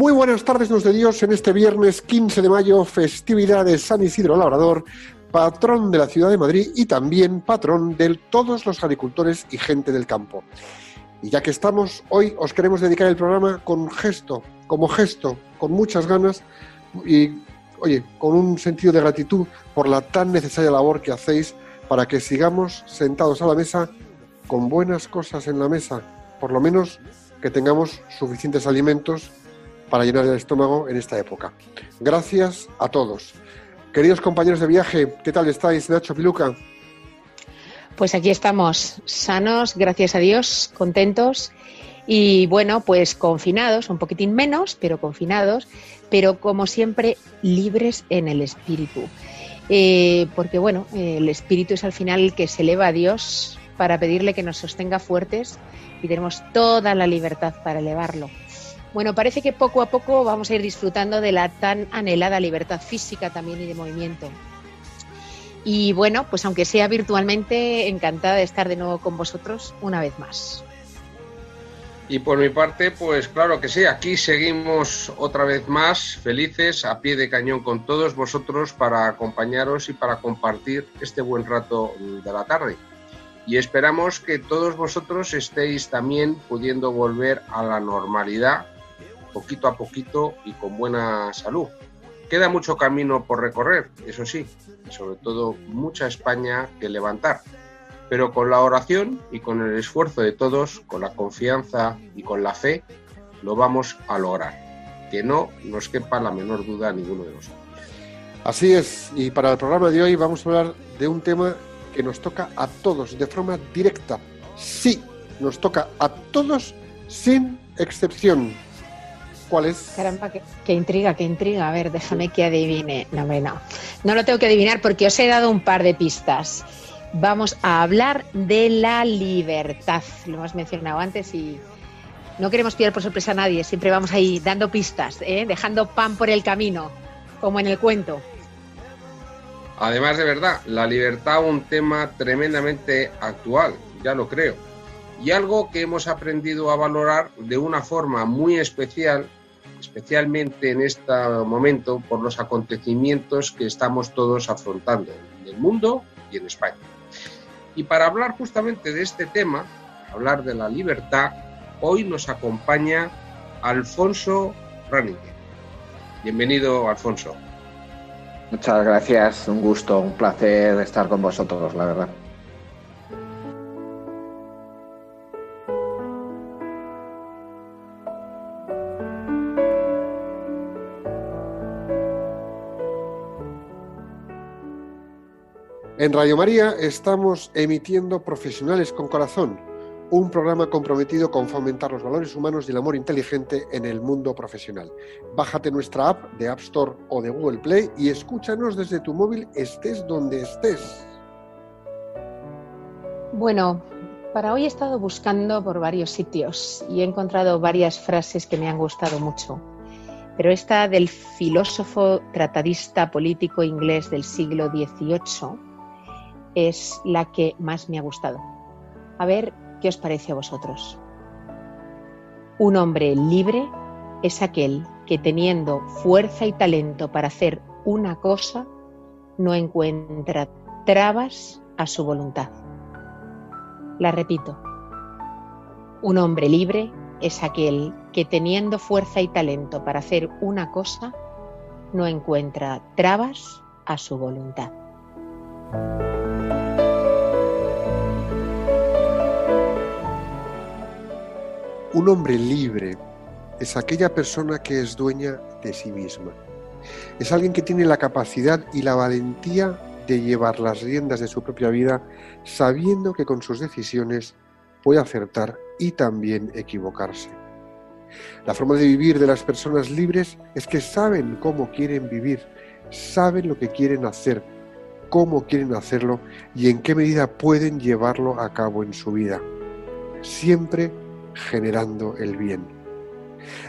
Muy buenas tardes, nos de Dios, en este viernes 15 de mayo, festividad de San Isidro Labrador, patrón de la ciudad de Madrid y también patrón de todos los agricultores y gente del campo. Y ya que estamos, hoy os queremos dedicar el programa con gesto, como gesto, con muchas ganas y, oye, con un sentido de gratitud por la tan necesaria labor que hacéis para que sigamos sentados a la mesa con buenas cosas en la mesa, por lo menos que tengamos suficientes alimentos para llenar el estómago en esta época. Gracias a todos. Queridos compañeros de viaje, ¿qué tal estáis, Nacho Piluca? Pues aquí estamos, sanos, gracias a Dios, contentos y bueno, pues confinados, un poquitín menos, pero confinados, pero como siempre libres en el espíritu. Eh, porque bueno, el espíritu es al final el que se eleva a Dios para pedirle que nos sostenga fuertes y tenemos toda la libertad para elevarlo. Bueno, parece que poco a poco vamos a ir disfrutando de la tan anhelada libertad física también y de movimiento. Y bueno, pues aunque sea virtualmente, encantada de estar de nuevo con vosotros una vez más. Y por mi parte, pues claro que sí, aquí seguimos otra vez más felices, a pie de cañón con todos vosotros para acompañaros y para compartir este buen rato de la tarde. Y esperamos que todos vosotros estéis también pudiendo volver a la normalidad poquito a poquito y con buena salud. Queda mucho camino por recorrer, eso sí, y sobre todo mucha España que levantar pero con la oración y con el esfuerzo de todos, con la confianza y con la fe, lo vamos a lograr. Que no nos quepa la menor duda a ninguno de nosotros. Así es, y para el programa de hoy vamos a hablar de un tema que nos toca a todos de forma directa. Sí, nos toca a todos sin excepción. ¿Cuál es? Caramba, qué, qué intriga, qué intriga. A ver, déjame que adivine. No, hombre, no. No lo tengo que adivinar porque os he dado un par de pistas. Vamos a hablar de la libertad. Lo hemos mencionado antes y no queremos pillar por sorpresa a nadie. Siempre vamos ahí dando pistas, ¿eh? dejando pan por el camino, como en el cuento. Además de verdad, la libertad un tema tremendamente actual, ya lo creo, y algo que hemos aprendido a valorar de una forma muy especial, especialmente en este momento por los acontecimientos que estamos todos afrontando en el mundo y en España. Y para hablar justamente de este tema, hablar de la libertad, hoy nos acompaña Alfonso Ranninger. Bienvenido, Alfonso. Muchas gracias, un gusto, un placer estar con vosotros, la verdad. En Radio María estamos emitiendo Profesionales con Corazón, un programa comprometido con fomentar los valores humanos y el amor inteligente en el mundo profesional. Bájate nuestra app de App Store o de Google Play y escúchanos desde tu móvil estés donde estés. Bueno, para hoy he estado buscando por varios sitios y he encontrado varias frases que me han gustado mucho. Pero esta del filósofo tratadista político inglés del siglo XVIII es la que más me ha gustado. A ver qué os parece a vosotros. Un hombre libre es aquel que teniendo fuerza y talento para hacer una cosa, no encuentra trabas a su voluntad. La repito. Un hombre libre es aquel que teniendo fuerza y talento para hacer una cosa, no encuentra trabas a su voluntad. Un hombre libre es aquella persona que es dueña de sí misma. Es alguien que tiene la capacidad y la valentía de llevar las riendas de su propia vida sabiendo que con sus decisiones puede acertar y también equivocarse. La forma de vivir de las personas libres es que saben cómo quieren vivir, saben lo que quieren hacer, cómo quieren hacerlo y en qué medida pueden llevarlo a cabo en su vida, siempre generando el bien.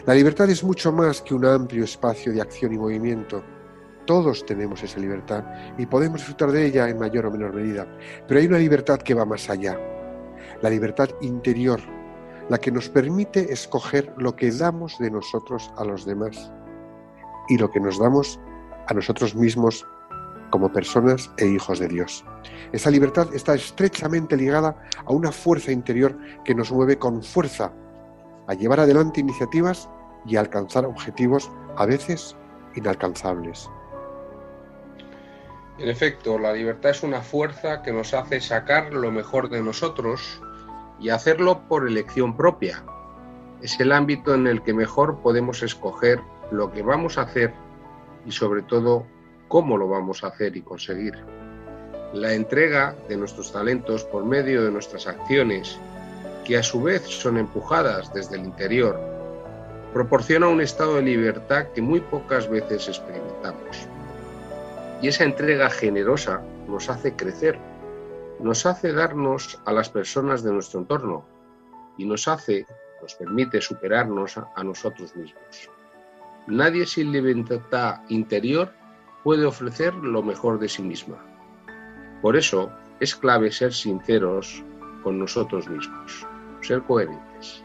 La libertad es mucho más que un amplio espacio de acción y movimiento. Todos tenemos esa libertad y podemos disfrutar de ella en mayor o menor medida, pero hay una libertad que va más allá, la libertad interior, la que nos permite escoger lo que damos de nosotros a los demás y lo que nos damos a nosotros mismos como personas e hijos de Dios. Esa libertad está estrechamente ligada a una fuerza interior que nos mueve con fuerza a llevar adelante iniciativas y a alcanzar objetivos a veces inalcanzables. En efecto, la libertad es una fuerza que nos hace sacar lo mejor de nosotros y hacerlo por elección propia. Es el ámbito en el que mejor podemos escoger lo que vamos a hacer y sobre todo cómo lo vamos a hacer y conseguir. La entrega de nuestros talentos por medio de nuestras acciones, que a su vez son empujadas desde el interior, proporciona un estado de libertad que muy pocas veces experimentamos. Y esa entrega generosa nos hace crecer, nos hace darnos a las personas de nuestro entorno y nos hace, nos permite superarnos a, nosotros mismos. Nadie sin libertad interior puede ofrecer lo mejor de sí misma. Por eso es clave ser sinceros con nosotros mismos, ser coherentes.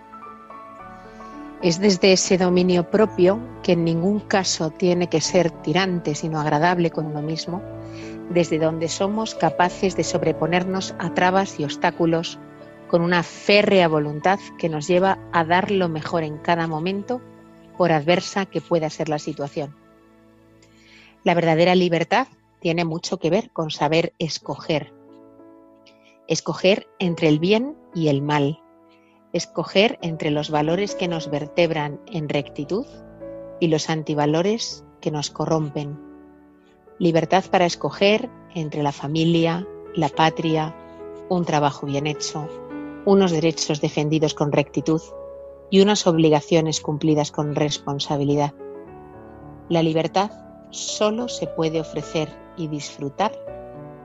Es desde ese dominio propio, que en ningún caso tiene que ser tirante, sino agradable con uno mismo, desde donde somos capaces de sobreponernos a trabas y obstáculos con una férrea voluntad que nos lleva a dar lo mejor en cada momento, por adversa que pueda ser la situación. La verdadera libertad tiene mucho que ver con saber escoger. Escoger entre el bien y el mal. Escoger entre los valores que nos vertebran en rectitud y los antivalores que nos corrompen. Libertad para escoger entre la familia, la patria, un trabajo bien hecho, unos derechos defendidos con rectitud y unas obligaciones cumplidas con responsabilidad. La libertad solo se puede ofrecer y disfrutar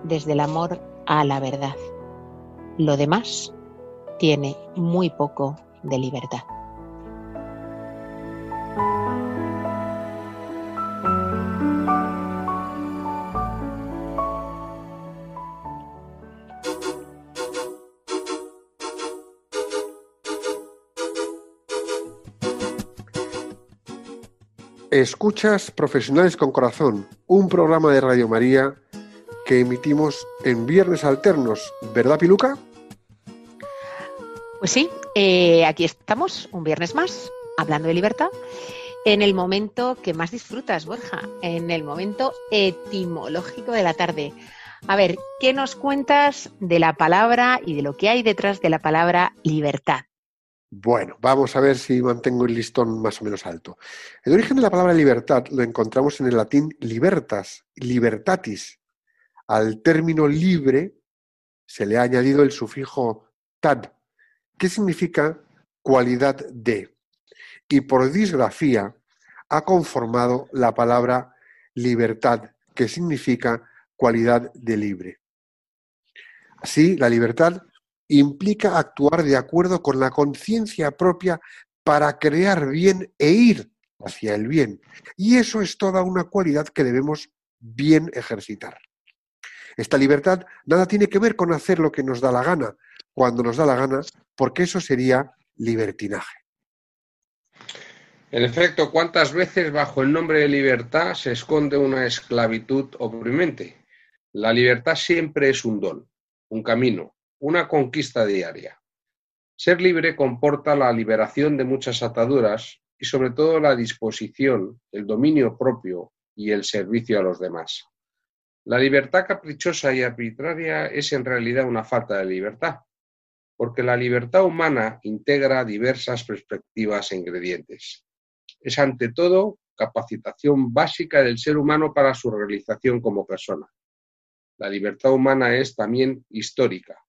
desde el amor a la verdad. Lo demás tiene muy poco de libertad. Escuchas Profesionales con Corazón, un programa de Radio María que emitimos en viernes alternos, ¿verdad, Piluca? Pues sí, eh, aquí estamos un viernes más, hablando de libertad, en el momento que más disfrutas, Borja, en el momento etimológico de la tarde. A ver, ¿qué nos cuentas de la palabra y de lo que hay detrás de la palabra libertad? Bueno, vamos a ver si mantengo el listón más o menos alto. El origen de la palabra libertad lo encontramos en el latín libertas, libertatis. Al término libre se le ha añadido el sufijo tad, que significa cualidad de. Y por disgrafía ha conformado la palabra libertad, que significa cualidad de libre. Así, la libertad implica actuar de acuerdo con la conciencia propia para crear bien e ir hacia el bien. Y eso es toda una cualidad que debemos bien ejercitar. Esta libertad nada tiene que ver con hacer lo que nos da la gana, cuando nos da la gana, porque eso sería libertinaje. En efecto, ¿cuántas veces bajo el nombre de libertad se esconde una esclavitud oprimente? La libertad siempre es un don, un camino, una conquista diaria. Ser libre comporta la liberación de muchas ataduras y sobre todo la disposición, el dominio propio y el servicio a los demás. La libertad caprichosa y arbitraria es en realidad una falta de libertad, porque la libertad humana integra diversas perspectivas e ingredientes. Es ante todo capacitación básica del ser humano para su realización como persona. La libertad humana es también histórica,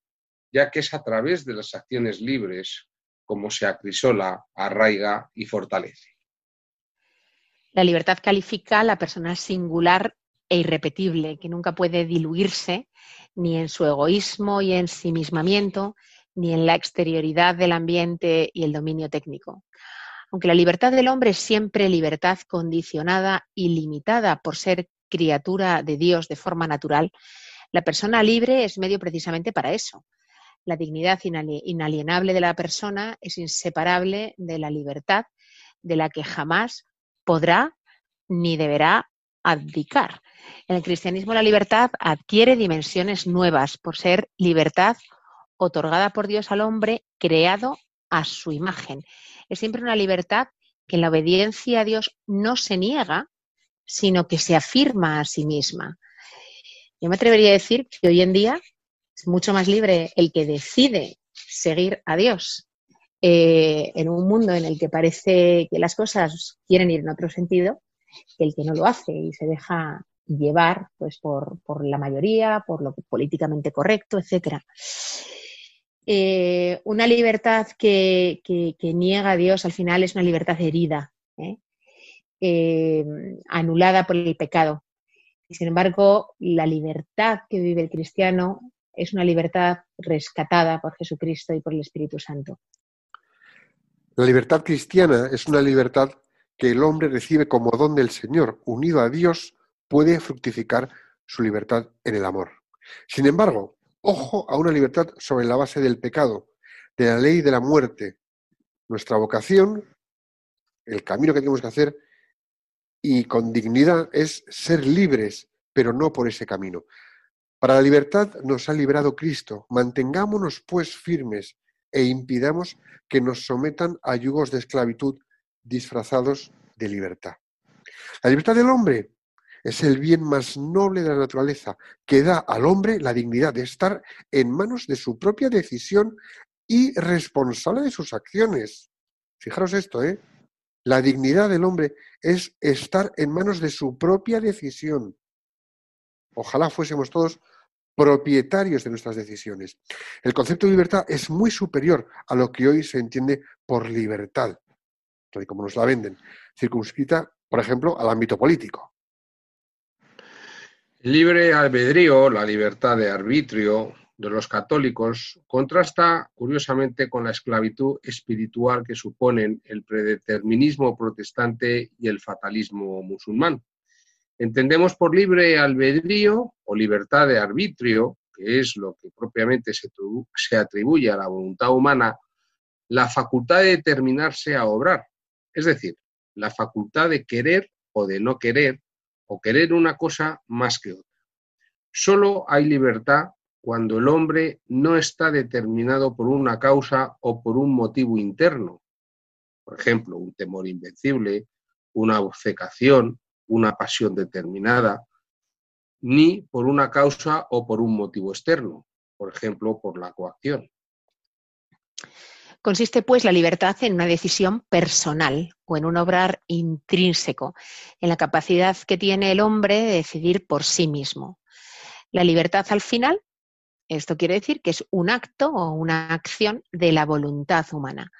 ya que es a través de las acciones libres como se acrisola, arraiga y fortalece. La libertad califica a la persona singular e irrepetible, que nunca puede diluirse ni en su egoísmo y ensimismamiento, ni en la exterioridad del ambiente y el dominio técnico. Aunque la libertad del hombre es siempre libertad condicionada y limitada por ser criatura de Dios de forma natural, la persona libre es medio precisamente para eso. La dignidad inalienable de la persona es inseparable de la libertad de la que jamás podrá ni deberá abdicar. En el cristianismo la libertad adquiere dimensiones nuevas por ser libertad otorgada por Dios al hombre creado a su imagen. Es siempre una libertad que en la obediencia a Dios no se niega, sino que se afirma a sí misma. Yo me atrevería a decir que hoy en día es mucho más libre el que decide seguir a Dios eh, en un mundo en el que parece que las cosas quieren ir en otro sentido que el que no lo hace y se deja llevar pues, por, por la mayoría, por lo políticamente correcto, etcétera. Eh, una libertad que, que, niega a Dios al final es una libertad herida. Eh, anulada por el pecado. Y sin embargo, la libertad que vive el cristiano es una libertad rescatada por Jesucristo y por el Espíritu Santo. La libertad cristiana es una libertad que el hombre recibe como don del Señor, unido a Dios, puede fructificar su libertad en el amor. Sin embargo, ojo a una libertad sobre la base del pecado, de la ley de la muerte. Nuestra vocación, el camino que tenemos que hacer y con dignidad es ser libres, pero no por ese camino. Para la libertad nos ha librado Cristo. Mantengámonos pues firmes e impidamos que nos sometan a yugos de esclavitud disfrazados de libertad. La libertad del hombre es el bien más noble de la naturaleza, que da al hombre la dignidad de estar en manos de su propia decisión y responsable de sus acciones. Fijaros esto, ¿eh? La dignidad del hombre es estar en manos de su propia decisión. Ojalá fuésemos todos propietarios de nuestras decisiones. El concepto de libertad es muy superior a lo que hoy se entiende por libertad tal y como nos la venden, circunscrita, por ejemplo, al ámbito político. Libre albedrío, la libertad de arbitrio de los católicos, contrasta curiosamente con la esclavitud espiritual que suponen el predeterminismo protestante y el fatalismo musulmán. Entendemos por libre albedrío o libertad de arbitrio, que es lo que propiamente se atribuye a la voluntad humana, la facultad de determinarse a obrar, es decir, la facultad de querer o de no querer, o querer una cosa más que otra. Solo hay libertad cuando el hombre no está determinado por una causa o por un motivo interno. Por ejemplo, un temor invencible, una obcecación, una pasión determinada, ni por una causa o por un motivo externo, por ejemplo, por la coacción. Consiste, pues, la libertad en una decisión personal o en un obrar intrínseco, en la capacidad que tiene el hombre de decidir por sí mismo. La libertad, al final, esto quiere decir que es un acto o una acción de la voluntad humana.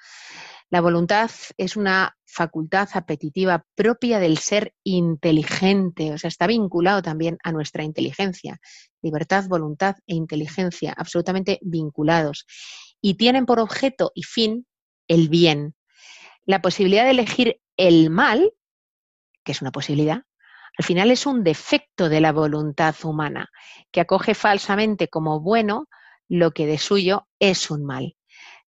La voluntad es una facultad apetitiva propia del ser inteligente, o sea, está vinculado también a nuestra inteligencia. Libertad, voluntad e inteligencia, absolutamente vinculados y tienen por objeto y fin el bien. La posibilidad de elegir el mal, que es una posibilidad, al final es un defecto de la voluntad humana, que acoge falsamente como bueno lo que de suyo es un mal.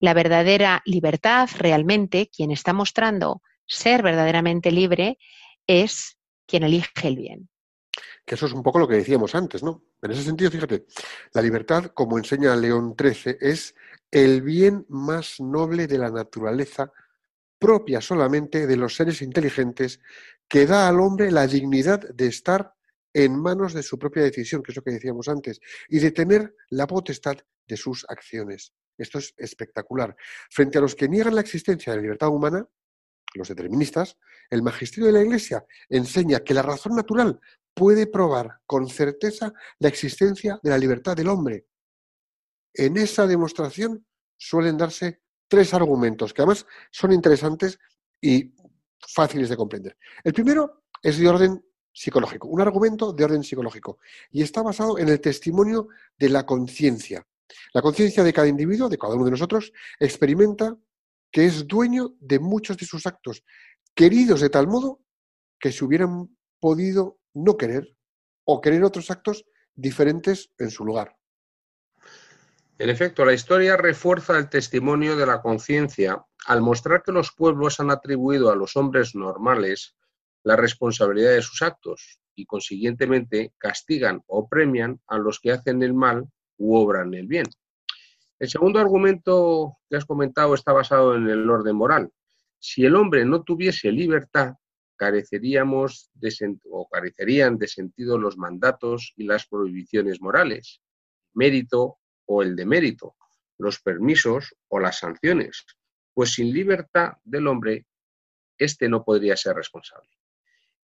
La verdadera libertad, realmente, quien está mostrando ser verdaderamente libre, es quien elige el bien. Que eso es un poco lo que decíamos antes, ¿no? En ese sentido, fíjate, la libertad, como enseña León XIII, es el bien más noble de la naturaleza, propia solamente de los seres inteligentes, que da al hombre la dignidad de estar en manos de su propia decisión, que es lo que decíamos antes, y de tener la potestad de sus acciones. Esto es espectacular. Frente a los que niegan la existencia de la libertad humana, los deterministas, el magisterio de la Iglesia enseña que la razón natural puede probar con certeza la existencia de la libertad del hombre. En esa demostración suelen darse tres argumentos que además son interesantes y fáciles de comprender. El primero es de orden psicológico, un argumento de orden psicológico y está basado en el testimonio de la conciencia. La conciencia de cada individuo, de cada uno de nosotros, experimenta que es dueño de muchos de sus actos, queridos de tal modo que se hubieran podido no querer o querer otros actos diferentes en su lugar. En efecto, la historia refuerza el testimonio de la conciencia al mostrar que los pueblos han atribuido a los hombres normales la responsabilidad de sus actos y, consiguientemente, castigan o premian a los que hacen el mal u obran el bien. El segundo argumento que has comentado está basado en el orden moral. Si el hombre no tuviese libertad, careceríamos de o carecerían de sentido los mandatos y las prohibiciones morales, mérito o el demérito, los permisos o las sanciones, pues sin libertad del hombre, éste no podría ser responsable.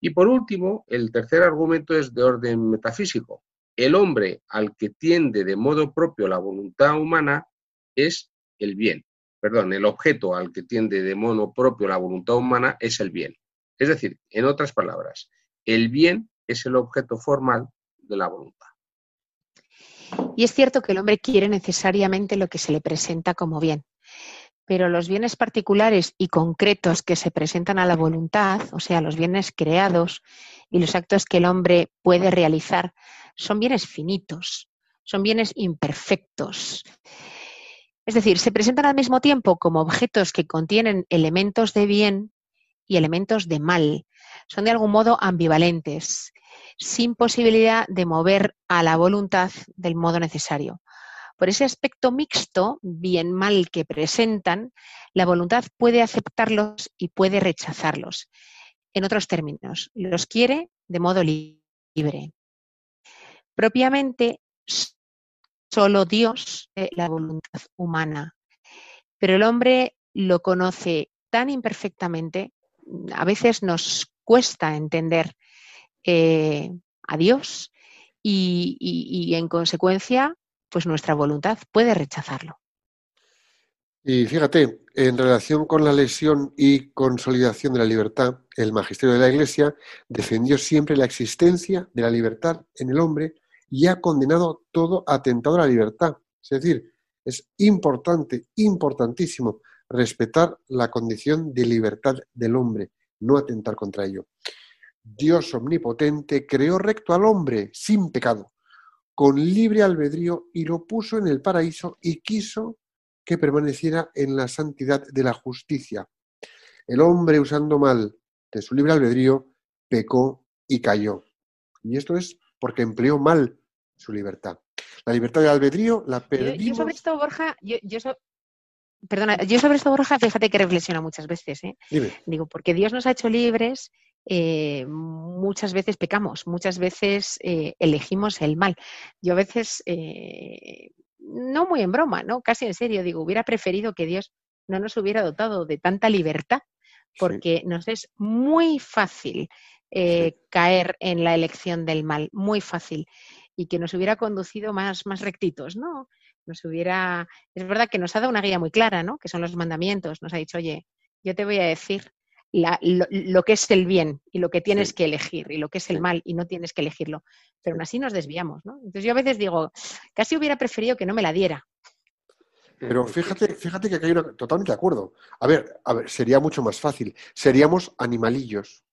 Y por último, el tercer argumento es de orden metafísico. El hombre al que tiende de modo propio la voluntad humana es el bien. Perdón, el objeto al que tiende de modo propio la voluntad humana es el bien. Es decir, en otras palabras, el bien es el objeto formal de la voluntad. Y es cierto que el hombre quiere necesariamente lo que se le presenta como bien, pero los bienes particulares y concretos que se presentan a la voluntad, o sea, los bienes creados y los actos que el hombre puede realizar, son bienes finitos, son bienes imperfectos. Es decir, se presentan al mismo tiempo como objetos que contienen elementos de bien y elementos de mal. Son de algún modo ambivalentes, sin posibilidad de mover a la voluntad del modo necesario. Por ese aspecto mixto, bien-mal que presentan, la voluntad puede aceptarlos y puede rechazarlos. En otros términos, los quiere de modo li- libre. Propiamente, solo Dios es la voluntad humana, pero el hombre lo conoce tan imperfectamente, a veces nos cuesta entender eh, a Dios y- y, en consecuencia, pues nuestra voluntad puede rechazarlo. Y fíjate, en relación con la lesión y consolidación de la libertad, el magisterio de la Iglesia defendió siempre la existencia de la libertad en el hombre y ha condenado todo atentado a la libertad. Es decir, es importante, importantísimo respetar la condición de libertad del hombre, no atentar contra ello. Dios omnipotente creó recto al hombre sin pecado, con libre albedrío y lo puso en el paraíso y quiso que permaneciera en la santidad de la justicia. El hombre, usando mal de su libre albedrío, pecó y cayó. Y esto es porque empleó mal su libertad. La libertad de albedrío la Yo, yo perdimos. sobre esto, Borja, yo, yo so- perdona, yo sobre esto, Borja, fíjate que reflexiono muchas veces, ¿eh? Dime. Digo, porque Dios nos ha hecho libres, eh, muchas veces pecamos, muchas veces eh, elegimos el mal. Yo a veces, eh, no muy en broma, ¿no? Casi en serio, digo, hubiera preferido que Dios no nos hubiera dotado de tanta libertad, porque nos es muy fácil eh, caer en la elección del mal, muy fácil, y que nos hubiera conducido más, más rectitos, ¿no? Nos hubiera, es verdad que nos ha dado una guía muy clara, ¿no? Que son los mandamientos, nos ha dicho, oye, yo te voy a decir la- lo, lo que es el bien y lo que tienes Sí. que elegir y lo que es el mal y no tienes que elegirlo. Pero aún así nos desviamos, ¿no? Entonces yo a veces digo, casi hubiera preferido que no me la diera. Pero fíjate, fíjate que aquí hay una, totalmente de acuerdo. A ver, a ver, sería mucho más fácil. Seríamos animalillos.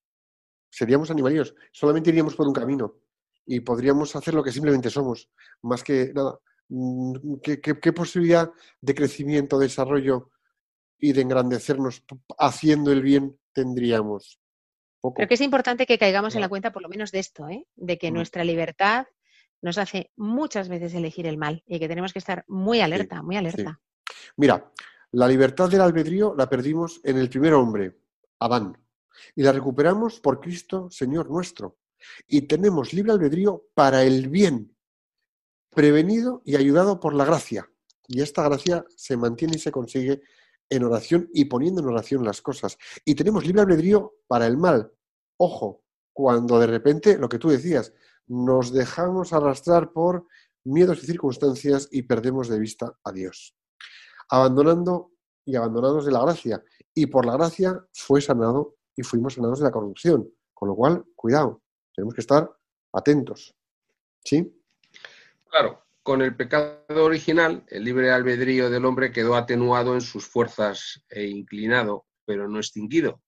Seríamos animalillos. Solamente iríamos por un camino y podríamos hacer lo que simplemente somos. Más que nada. Mm, ¿Qué, qué- qué posibilidad de crecimiento, desarrollo y de engrandecernos haciendo el bien tendríamos? Poco. Pero que es importante que caigamos en la cuenta por lo menos de esto, ¿eh? De que nuestra libertad nos hace muchas veces elegir el mal y que tenemos que estar muy alerta, muy alerta. Mira, la libertad del albedrío la perdimos en el primer hombre, Adán, y la recuperamos por Cristo, Señor nuestro. Y tenemos libre albedrío para el bien, prevenido y ayudado por la gracia. Y esta gracia se mantiene y se consigue en oración y poniendo en oración las cosas. Y tenemos libre albedrío para el mal. Ojo, cuando de repente, lo que tú decías, nos dejamos arrastrar por miedos y circunstancias y perdemos de vista a Dios. Abandonando y abandonados de la gracia. Y por la gracia fue sanado y fuimos sanados de la corrupción. Con lo cual, cuidado, tenemos que estar atentos. ¿Sí? Claro, con el pecado original, el libre albedrío del hombre quedó atenuado en sus fuerzas e inclinado, pero no extinguido.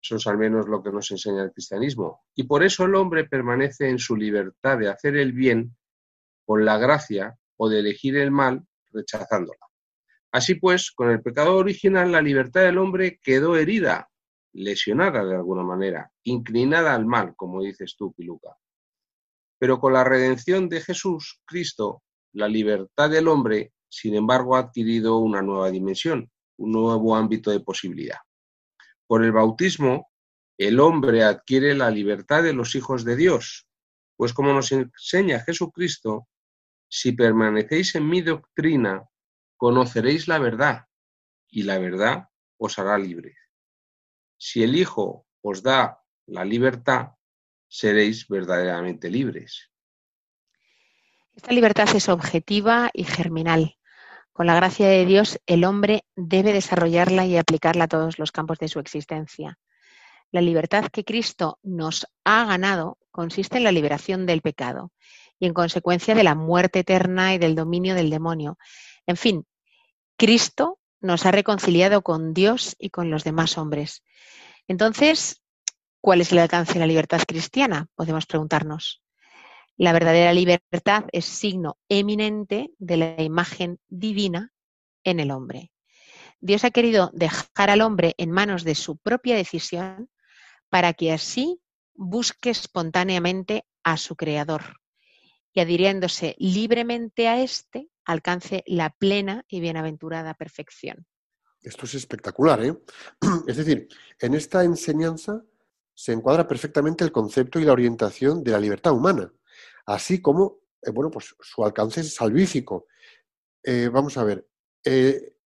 Eso es al menos lo que nos enseña el cristianismo. Y por eso el hombre permanece en su libertad de hacer el bien con la gracia o de elegir el mal rechazándola. Así pues, con el pecado original, la libertad del hombre quedó herida, lesionada de alguna manera, inclinada al mal, como dices tú, Piluca. Pero con la redención de Jesús, Cristo, la libertad del hombre, sin embargo, ha adquirido una nueva dimensión, un nuevo ámbito de posibilidad. Por el bautismo, el hombre adquiere la libertad de los hijos de Dios, pues como nos enseña Jesucristo, si permanecéis en mi doctrina, conoceréis la verdad, y la verdad os hará libres. Si el Hijo os da la libertad, seréis verdaderamente libres. Esta libertad es objetiva y germinal. Con la gracia de Dios, el hombre debe desarrollarla y aplicarla a todos los campos de su existencia. La libertad que Cristo nos ha ganado consiste en la liberación del pecado y en consecuencia de la muerte eterna y del dominio del demonio. En fin, Cristo nos ha reconciliado con Dios y con los demás hombres. Entonces, ¿cuál es el alcance de la libertad cristiana? Podemos preguntarnos. La verdadera libertad es signo eminente de la imagen divina en el hombre. Dios ha querido dejar al hombre en manos de su propia decisión para que así busque espontáneamente a su creador y adhiriéndose libremente a éste, alcance la plena y bienaventurada perfección. Esto es espectacular, ¿eh? Es decir, en esta enseñanza se encuadra perfectamente el concepto y la orientación de la libertad humana, así como, eh, bueno, pues su alcance es salvífico. Eh, vamos a ver, eh,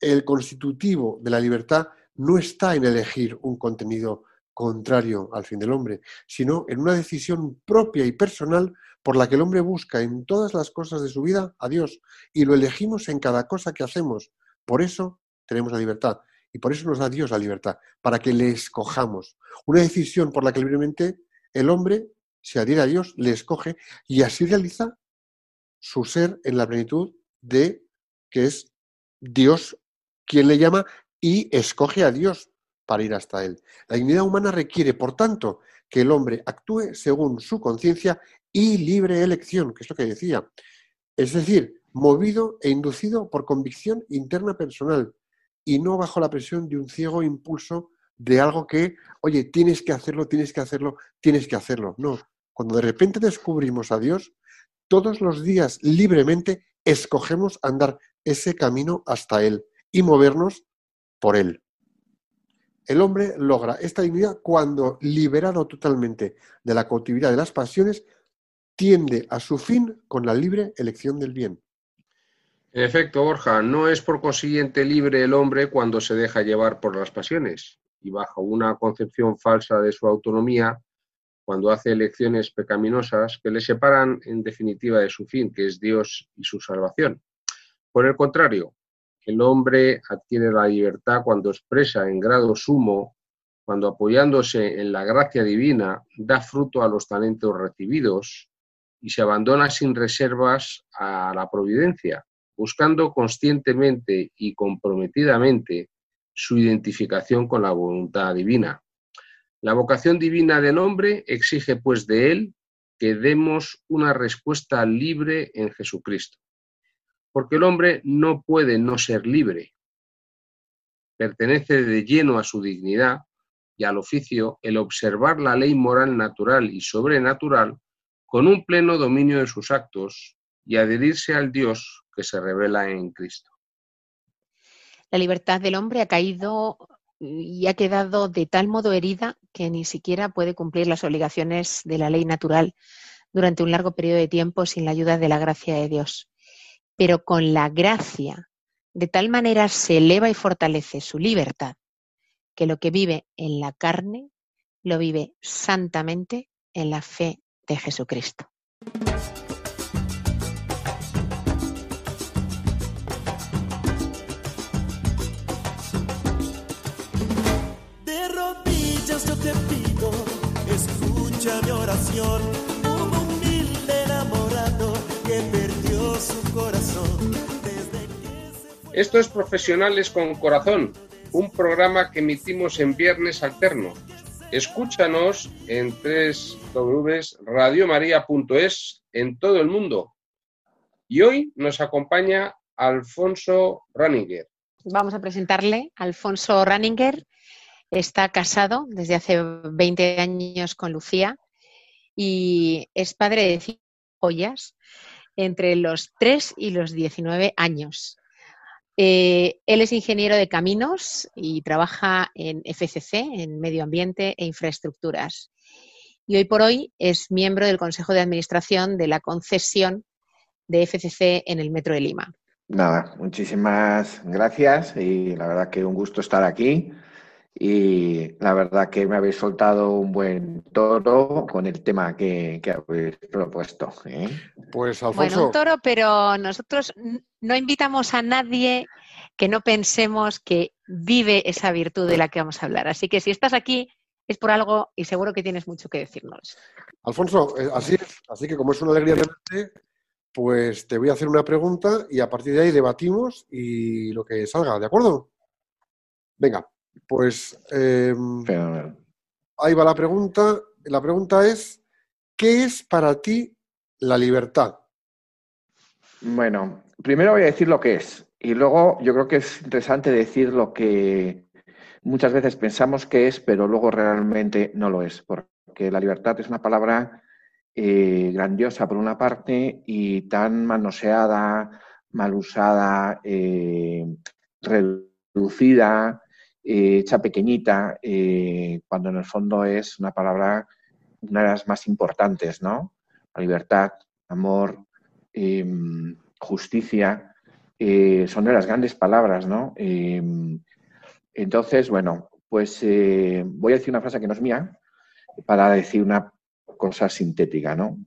el constitutivo de la libertad no está en elegir un contenido contrario al fin del hombre, sino en una decisión propia y personal por la que el hombre busca en todas las cosas de su vida a Dios y lo elegimos en cada cosa que hacemos. Por eso tenemos la libertad y por eso nos da Dios la libertad, para que le escojamos. Una decisión por la que libremente el hombre se adhiere a Dios, le escoge y así realiza su ser en la plenitud de que es Dios quien le llama y escoge a Dios para ir hasta Él. La dignidad humana requiere, por tanto, que el hombre actúe según su conciencia y libre elección, que es lo que decía. Es decir, movido e inducido por convicción interna personal y no bajo la presión de un ciego impulso de algo que, oye, tienes que hacerlo, tienes que hacerlo, tienes que hacerlo. No, cuando de repente descubrimos a Dios, todos los días libremente escogemos andar ese camino hasta Él y movernos por Él. El hombre logra esta dignidad cuando, liberado totalmente de la cautividad de las pasiones, tiende a su fin con la libre elección del bien. En efecto, Borja, no es por consiguiente libre el hombre cuando se deja llevar por las pasiones y bajo una concepción falsa de su autonomía, cuando hace elecciones pecaminosas que le separan en definitiva de su fin, que es Dios y su salvación. Por el contrario, el hombre adquiere la libertad cuando expresa en grado sumo, cuando apoyándose en la gracia divina da fruto a los talentos recibidos y se abandona sin reservas a la providencia, buscando conscientemente y comprometidamente su identificación con la voluntad divina. La vocación divina del hombre exige pues de él que demos una respuesta libre en Jesucristo porque el hombre no puede no ser libre. Pertenece de lleno a su dignidad y al oficio el observar la ley moral natural y sobrenatural con un pleno dominio de sus actos y adherirse al Dios que se revela en Cristo. La libertad del hombre ha caído y ha quedado de tal modo herida que ni siquiera puede cumplir las obligaciones de la ley natural durante un largo periodo de tiempo sin la ayuda de la gracia de Dios. Pero con la gracia, de tal manera se eleva y fortalece su libertad, que lo que vive en la carne lo vive santamente en la fe de Jesucristo. Esto es Profesionales con Corazón, un programa que emitimos en viernes alterno. Escúchanos en www.radiomaria.es en todo el mundo. Y hoy nos acompaña Alfonso Ranninger. Vamos a presentarle Alfonso Ranninger. Está casado desde hace 20 años con Lucía y es padre de cinco joyas entre los 3 y los 19 años. Eh, él es ingeniero de caminos y trabaja en FCC, en medio ambiente e infraestructuras. Y hoy por hoy es miembro del Consejo de Administración de la concesión de FCC en el Metro de Lima. Nada, muchísimas gracias y la verdad que un gusto estar aquí y la verdad que me habéis soltado un buen toro con el tema que, que habéis propuesto. ¿eh? Pues Bueno, Alfonso, un toro, pero nosotros no invitamos a nadie que no pensemos que vive esa virtud de la que vamos a hablar. Así que si estás aquí es por algo y seguro que tienes mucho que decirnos. Alfonso, eh, así es. Así que como es una alegría tenerte, pues te voy a hacer una pregunta y a partir de ahí debatimos y lo que salga, ¿de acuerdo? Venga, pues eh, Fenomenal. ahí va la pregunta. La pregunta es, ¿qué es para ti la libertad? Bueno, primero voy a decir lo que es y luego yo creo que es interesante decir lo que muchas veces pensamos que es, pero luego realmente no lo es, porque la libertad es una palabra eh, grandiosa por una parte y tan manoseada, mal usada, eh, reducida, hecha pequeñita, eh, cuando en el fondo es una palabra, una de las más importantes, ¿no? Libertad, amor, eh, justicia, eh, son de las grandes palabras, ¿no? Eh, entonces, bueno, pues eh, voy a decir una frase que no es mía para decir una cosa sintética, ¿no?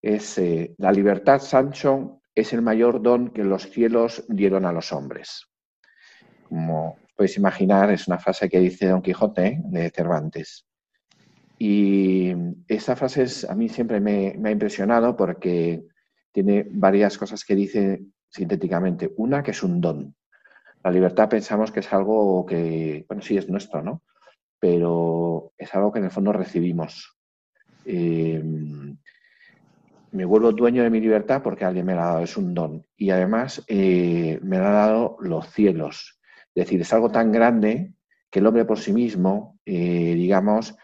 Es eh, la libertad, Sancho, es el mayor don que los cielos dieron a los hombres. Como podéis imaginar, es una frase que dice Don Quijote de Cervantes. Y esta frase es- a mí siempre me, me ha impresionado porque tiene varias cosas que dice sintéticamente. Una, que es un don. La libertad pensamos que es algo que, bueno, sí es nuestro, ¿no? Pero es algo que en el fondo recibimos. Eh, me vuelvo dueño de mi libertad porque alguien me la ha dado, es un don. Y además eh, me la han dado los cielos. Es decir, es algo tan grande que el hombre por sí mismo, eh, digamos,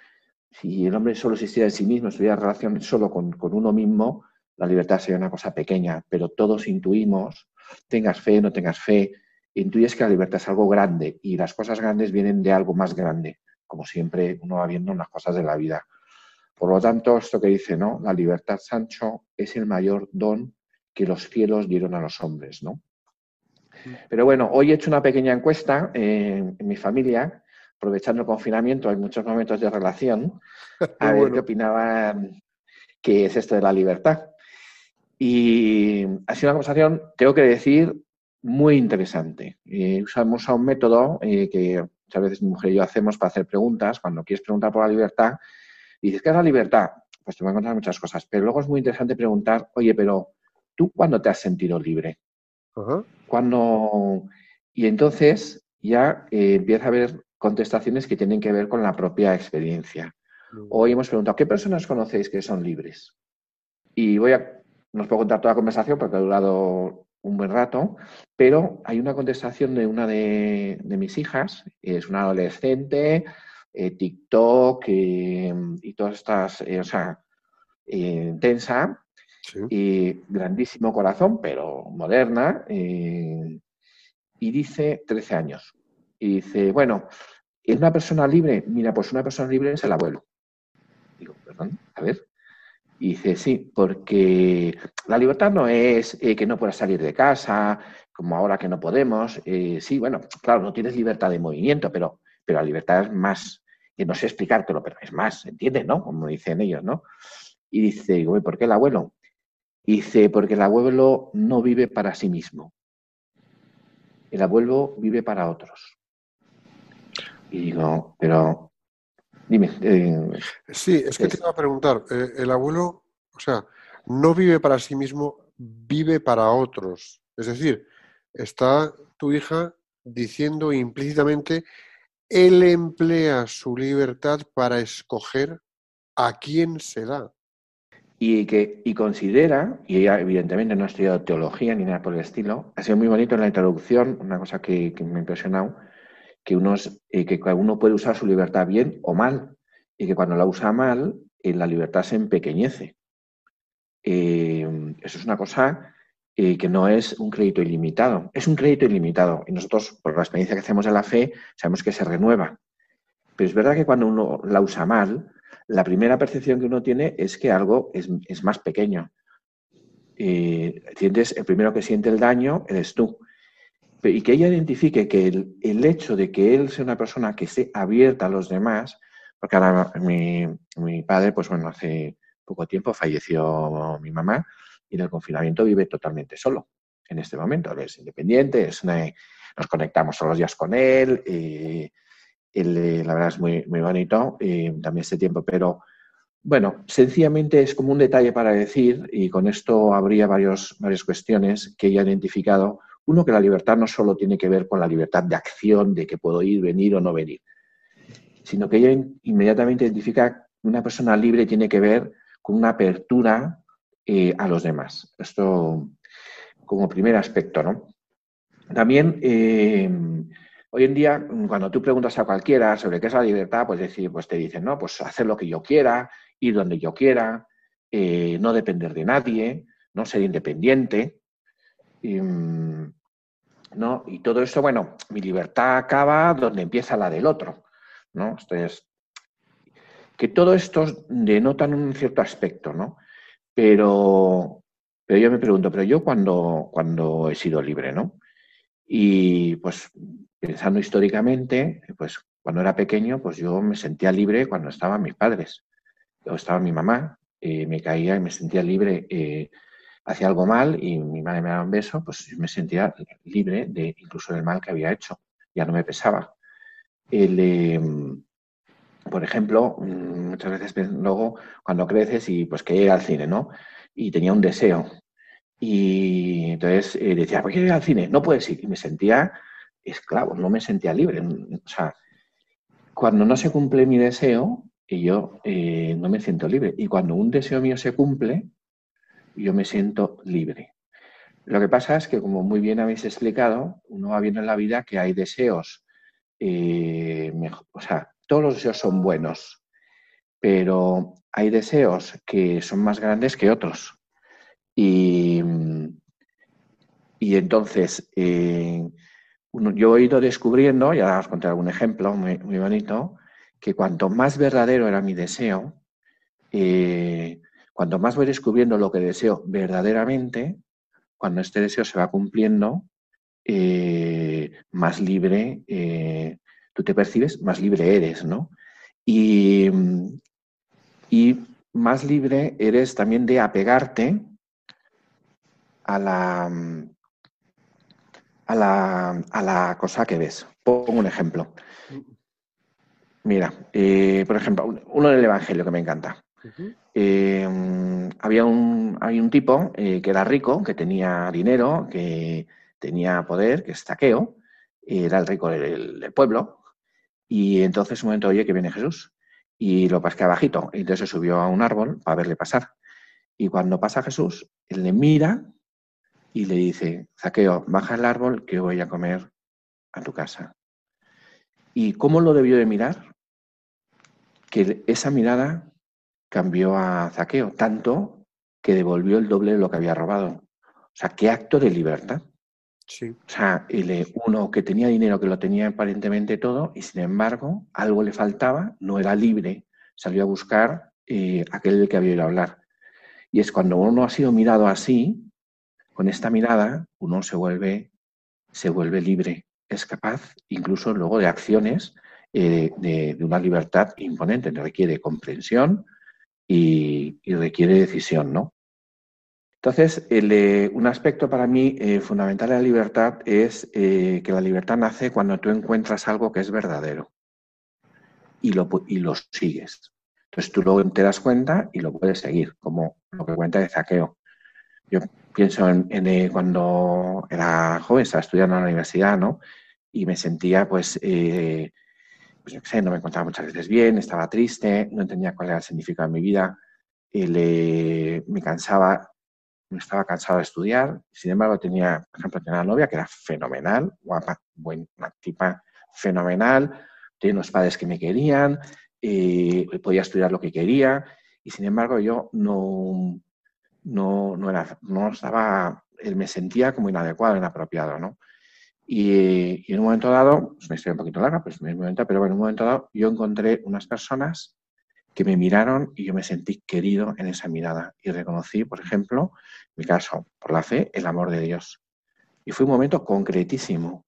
si el hombre solo existiera en sí mismo, estuviera en relación solo con, con uno mismo, la libertad sería una cosa pequeña, pero todos intuimos, tengas fe, no tengas fe, intuyes que la libertad es algo grande y las cosas grandes vienen de algo más grande, como siempre uno va viendo en las cosas de la vida. Por lo tanto, esto que dice, ¿no? La libertad, Sancho, es el mayor don que los cielos dieron a los hombres, ¿no? Pero bueno, hoy he hecho una pequeña encuesta eh, en mi familia, aprovechando el confinamiento, hay muchos momentos de relación, a ver bueno. qué opinaban qué es esto de la libertad. Y ha sido una conversación, tengo que decir, muy interesante. Eh, usamos a un método eh, que muchas veces mi mujer y yo hacemos para hacer preguntas. Cuando quieres preguntar por la libertad, dices, ¿qué es la libertad? Pues te voy a encontrar muchas cosas. Pero luego es muy interesante preguntar, oye, pero ¿tú cuándo te has sentido libre? Ajá. Cuando... Y entonces ya eh, empieza a haber contestaciones que tienen que ver con la propia experiencia. Hoy hemos preguntado, ¿qué personas conocéis que son libres? Y voy a, no os puedo contar toda la conversación porque ha durado un buen rato, pero hay una contestación de una de, de mis hijas, es una adolescente, eh, TikTok eh, y todas estas, eh, o sea, intensa Sí. y grandísimo corazón, pero moderna. eh, y dice 13 años. Y dice, bueno, ¿es una persona libre? Mira, pues una persona libre es el abuelo. Digo, perdón, a ver. Y dice, sí, porque la libertad no es eh, que no puedas salir de casa, como ahora que no podemos. Eh, sí, bueno, claro, no tienes libertad de movimiento, pero, pero la libertad es más, que no sé explicártelo, pero es más, ¿entiendes, no? Como dicen ellos, ¿no? Y dice, ¿por qué el abuelo? Dice, porque el abuelo no vive para sí mismo. El abuelo vive para otros. Y digo, pero dime. Eh, sí, es que te iba a preguntar, eh, el abuelo, o sea, no vive para sí mismo, vive para otros. Es decir, está tu hija diciendo implícitamente, él emplea su libertad para escoger a quién se da y que y considera, y ella evidentemente no ha estudiado teología ni nada por el estilo, ha sido muy bonito en la introducción, una cosa que, me ha impresionado, que, unos, eh, que uno puede usar su libertad bien o mal, y que cuando la usa mal, eh, la libertad se empequeñece. Eh, eso es una cosa que no es un crédito ilimitado, es un crédito ilimitado. Y nosotros, por la experiencia que hacemos de la fe, sabemos que se renueva. Pero es verdad que cuando uno la usa mal, la primera percepción que uno tiene es que algo es, más pequeño. Eh, el primero que siente el daño eres tú. Y que ella identifique que el, hecho de que él sea una persona que esté abierta a los demás, porque ahora mi, mi padre, pues bueno, hace poco tiempo falleció mi mamá y en el confinamiento vive totalmente solo en este momento. Él es independiente, nos conectamos todos los días con él. Eh, eh, la verdad es muy, muy bonito eh, también este tiempo, pero bueno, sencillamente es como un detalle para decir, y con esto habría varios, varias cuestiones que ella ha identificado. Uno, que la libertad no solo tiene que ver con la libertad de acción, de que puedo ir, venir o no venir, sino que ella inmediatamente identifica que una persona libre tiene que ver con una apertura eh, a los demás. Esto como primer aspecto, ¿no? También Hoy en día, mm, cuando tú preguntas a cualquiera sobre qué es la libertad, pues, decir, pues te dicen, no, pues hacer lo que yo quiera, ir donde yo quiera, eh, no depender de nadie, no ser independiente. Y, mm, ¿no? y todo esto, bueno, mi libertad acaba donde empieza la del otro. ¿no? Entonces, que todo esto denotan un cierto aspecto, ¿no? Pero, pero yo me pregunto, pero yo cuando, cuando he sido libre, ¿no? Y pues pensando históricamente, pues cuando era pequeño, pues yo me sentía libre cuando estaban mis padres. O estaba mi mamá, me caía y me sentía libre, eh, hacía algo mal y mi madre me daba un beso, pues yo me sentía libre de incluso del mal que había hecho, ya no me pesaba. Em, por ejemplo, mm, muchas veces luego cuando creces y pues que ir al cine, ¿no? Y tenía un deseo. Y entonces eh, decía, ¿por qué ir al cine? No puedes ir. Y me sentía esclavo, no me sentía libre. O sea, cuando no se cumple mi deseo, yo eh, no me siento libre. Y cuando un deseo mío se cumple, yo me siento libre. Lo que pasa es que, como muy bien habéis explicado, uno va viendo en la vida que hay deseos, eh, o sea, todos los deseos son buenos, pero hay deseos que son más grandes que otros. Y, y entonces, eh, yo he ido descubriendo, y ahora os contaré algún ejemplo muy, bonito, que cuanto más verdadero era mi deseo, eh, cuanto más voy descubriendo lo que deseo verdaderamente, cuando este deseo se va cumpliendo, eh, más libre eh, tú te percibes, más libre eres, ¿no? Y, y más libre eres también de apegarte a la, a la, cosa que ves. Pongo un ejemplo. Mira, eh, por ejemplo, uno del Evangelio que me encanta. Eh, había, un, un tipo eh, que era rico, que tenía dinero, que tenía poder, que es taqueo, era el rico del, pueblo, y entonces un momento oye que viene Jesús y lo pasquea bajito, y entonces se subió a un árbol para verle pasar. Y cuando pasa Jesús, él le mira y le dice, Zaqueo, baja el árbol que voy a comer a tu casa. ¿Y cómo lo debió de mirar? Que esa mirada cambió a Zaqueo, tanto que devolvió el doble de lo que había robado. O sea, qué acto de libertad. Sí. O sea, el, eh, uno que tenía dinero, que lo tenía aparentemente todo, y sin embargo, algo le faltaba, no era libre, salió a buscar eh, aquel del que había ido a hablar. Y es cuando uno ha sido mirado así, con esta mirada, uno se vuelve, se vuelve libre, es capaz incluso luego de acciones eh, de, una libertad imponente, requiere comprensión y, requiere decisión, ¿no? Entonces, eh, un aspecto para mí eh, fundamental de la libertad es que la libertad nace cuando tú encuentras algo que es verdadero y lo, y lo sigues. Entonces tú luego te das cuenta y lo puedes seguir, como lo que cuenta de Zaqueo. Pienso en, en, eh, cuando era joven, estaba estudiando en la universidad, ¿no? Y me sentía, pues, eh, pues yo qué sé, no me encontraba muchas veces bien, estaba triste, no entendía cuál era el significado de mi vida, eh, me cansaba, me estaba cansado de estudiar. Sin embargo, tenía, por ejemplo, tenía una novia que era fenomenal, guapa, buen, una tipa fenomenal, tenía unos padres que me querían, eh, podía estudiar lo que quería, y sin embargo yo no, no, no, era, no estaba, me sentía como inadecuado, inapropiado, ¿no? Y, en un momento dado, es una historia un poquito larga, pues momento, pero bueno, en un momento dado yo encontré unas personas que me miraron y yo me sentí querido en esa mirada y reconocí, por ejemplo, mi caso, por la fe, el amor de Dios. Y fue un momento concretísimo.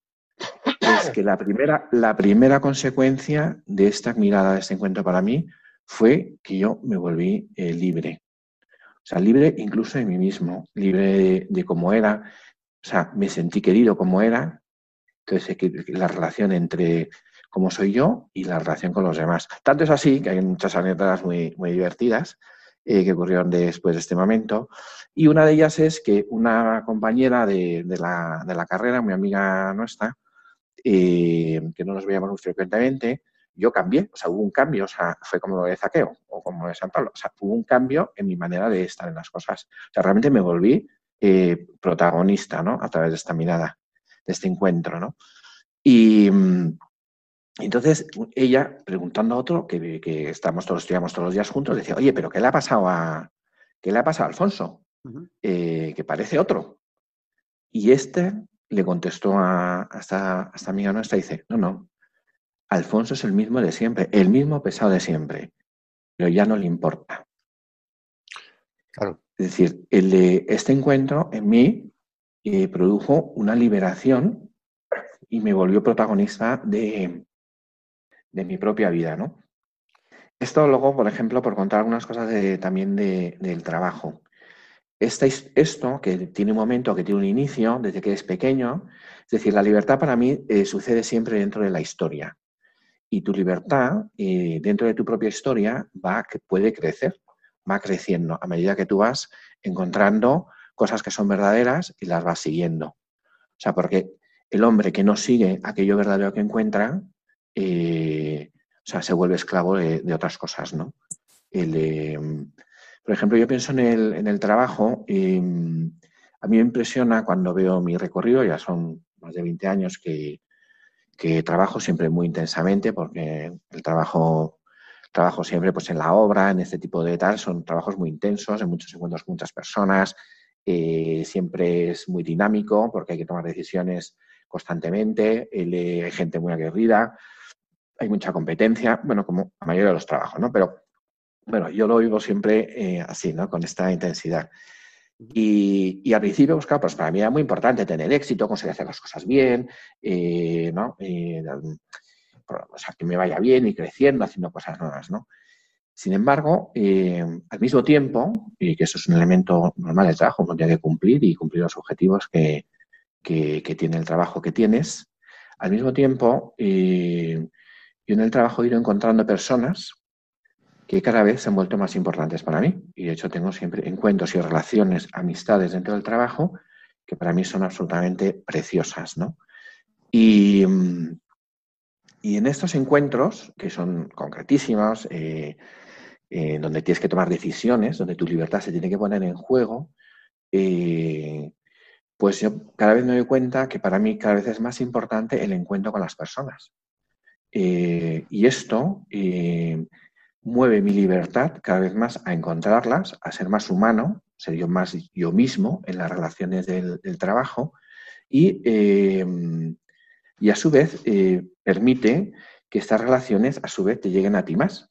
Es que la primera, la primera consecuencia de esta mirada, de este encuentro para mí, fue que yo me volví eh, libre. Sea, libre incluso de mí mismo, libre de, cómo era. O sea, me sentí querido como era. Entonces, la relación entre cómo soy yo y la relación con los demás. Tanto es así que hay muchas anécdotas muy, muy divertidas eh, que ocurrieron después de este momento. Y una de ellas es que una compañera de, de, la, de la, carrera, muy amiga nuestra, eh, que no nos veíamos muy frecuentemente, yo cambié, o sea, hubo un cambio, o sea, fue como lo de Zaqueo o como lo de San Pablo, o sea, hubo un cambio en mi manera de estar en las cosas. O sea, realmente me volví eh, protagonista, ¿no? A través de esta mirada, de este encuentro, ¿no? Y mm, entonces ella, preguntando a otro, que, que estamos todos, estudiamos todos los días juntos, decía, oye, pero ¿qué le ha pasado a, qué le ha pasado a Alfonso? Uh -huh. eh, que parece otro. Y este le contestó a, a, esta, a esta amiga nuestra y dice, no, no, Alfonso es el mismo de siempre, el mismo pesado de siempre, pero ya no le importa. Claro. Es decir, el de este encuentro en mí eh, produjo una liberación y me volvió protagonista de, de mi propia vida, ¿no? Esto luego, por ejemplo, por contar algunas cosas de, también de, del trabajo. Esto, que tiene un momento, que tiene un inicio, desde que es pequeño, es decir, la libertad para mí eh, sucede siempre dentro de la historia. Y tu libertad, eh, dentro de tu propia historia, va, puede crecer, va creciendo a medida que tú vas encontrando cosas que son verdaderas y las vas siguiendo. O sea, porque el hombre que no sigue aquello verdadero que encuentra, eh, o sea, se vuelve esclavo de, otras cosas, ¿no? El, eh, por ejemplo, yo pienso en el, en el trabajo, eh, a mí me impresiona cuando veo mi recorrido, ya son más de 20 años que, que trabajo siempre muy intensamente, porque el trabajo, trabajo siempre pues, en la obra, en este tipo de tal, son trabajos muy intensos, en muchos encuentros con muchas personas, eh, siempre es muy dinámico, porque hay que tomar decisiones constantemente, eh, hay gente muy aguerrida, hay mucha competencia, bueno, como la mayoría de los trabajos, ¿no? Pero bueno, yo lo vivo siempre eh, así, ¿no? Con esta intensidad. Y, al principio, pues pues para mí era muy importante tener éxito, conseguir hacer las cosas bien, eh, ¿no? Eh, que me vaya bien y creciendo, haciendo cosas nuevas, ¿no? Sin embargo, eh, al mismo tiempo, y que eso es un elemento normal del trabajo, uno tiene que cumplir y cumplir los objetivos que, que, que tiene el trabajo que tienes, al mismo tiempo, eh, yo en el trabajo he ido encontrando personas que cada vez se han vuelto más importantes para mí. Y de hecho tengo siempre encuentros y relaciones, amistades dentro del trabajo que para mí son absolutamente preciosas, ¿no? Y, y en estos encuentros, que son concretísimos, eh, eh, donde tienes que tomar decisiones, donde tu libertad se tiene que poner en juego, eh, pues yo cada vez me doy cuenta que para mí cada vez es más importante el encuentro con las personas. y esto mueve mi libertad cada vez más a encontrarlas, a ser más humano, ser yo más yo mismo en las relaciones del, del trabajo y, eh, y a su vez eh, permite que estas relaciones a su vez te lleguen a ti más.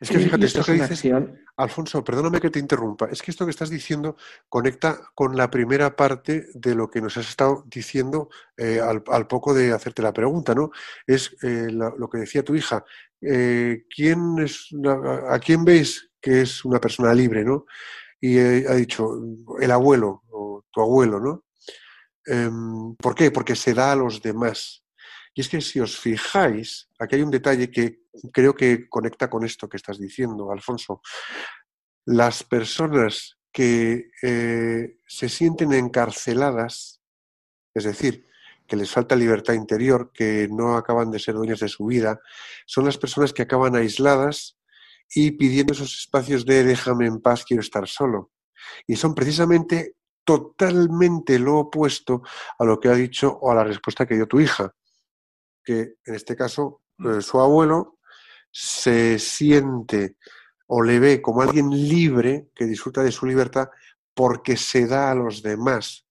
Es que Eh, fíjate, esto es que dices, acción- Alfonso, perdóname que te interrumpa. Es que esto que estás diciendo conecta con la primera parte de lo que nos has estado diciendo eh, al, al poco de hacerte la pregunta, ¿no? Es la- lo que decía tu hija. Eh, ¿quién es, ¿A quién veis que es una persona libre, ¿no? Y eh, ha dicho el abuelo o tu abuelo, ¿no? Em, ¿Por qué? Porque se da a los demás. Y es que si os fijáis, aquí hay un detalle que creo que conecta con esto que estás diciendo, Alfonso. Las personas que eh, se sienten encarceladas, es decir, que les falta libertad interior, que no acaban de ser dueñas de su vida, son las personas que acaban aisladas y pidiendo esos espacios de déjame en paz, quiero estar solo. Y son precisamente totalmente lo opuesto a lo que ha dicho o a la respuesta que dio tu hija, que en este caso eh, su abuelo se siente o le ve como alguien libre que disfruta de su libertad porque se da a los demás.